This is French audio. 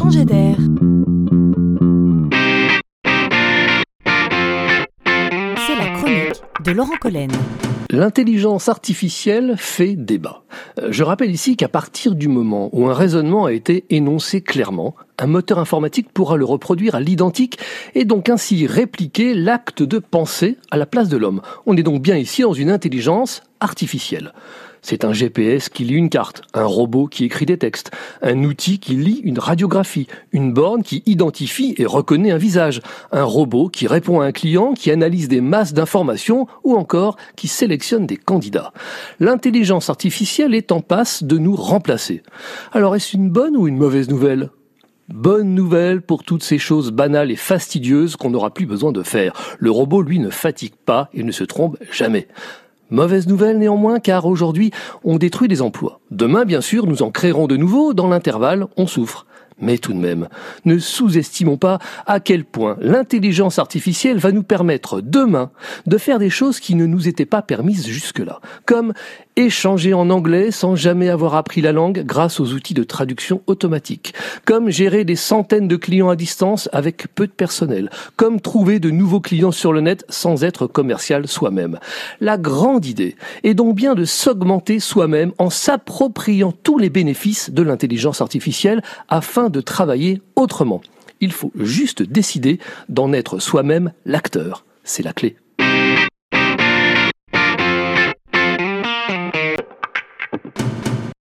C'est la chronique de Laurent Collen. L'intelligence artificielle fait débat. Euh, je rappelle ici qu'à partir du moment où un raisonnement a été énoncé clairement, un moteur informatique pourra le reproduire à l'identique et donc ainsi répliquer l'acte de penser à la place de l'homme. On est donc bien ici dans une intelligence artificielle. C'est un GPS qui lit une carte, un robot qui écrit des textes, un outil qui lit une radiographie, une borne qui identifie et reconnaît un visage, un robot qui répond à un client, qui analyse des masses d'informations ou encore qui sélectionne des candidats. L'intelligence artificielle est en passe de nous remplacer. Alors est-ce une bonne ou une mauvaise nouvelle? Bonne nouvelle pour toutes ces choses banales et fastidieuses qu'on n'aura plus besoin de faire. Le robot, lui, ne fatigue pas et ne se trompe jamais. Mauvaise nouvelle néanmoins, car aujourd'hui, on détruit des emplois. Demain, bien sûr, nous en créerons de nouveaux. Dans l'intervalle, on souffre. Mais tout de même, ne sous-estimons pas à quel point l'intelligence artificielle va nous permettre demain de faire des choses qui ne nous étaient pas permises jusque-là, comme échanger en anglais sans jamais avoir appris la langue grâce aux outils de traduction automatique, comme gérer des centaines de clients à distance avec peu de personnel, comme trouver de nouveaux clients sur le net sans être commercial soi-même. La grande idée est donc bien de s'augmenter soi-même en s'appropriant tous les bénéfices de l'intelligence artificielle afin de travailler autrement. Il faut juste décider d'en être soi-même l'acteur. C'est la clé.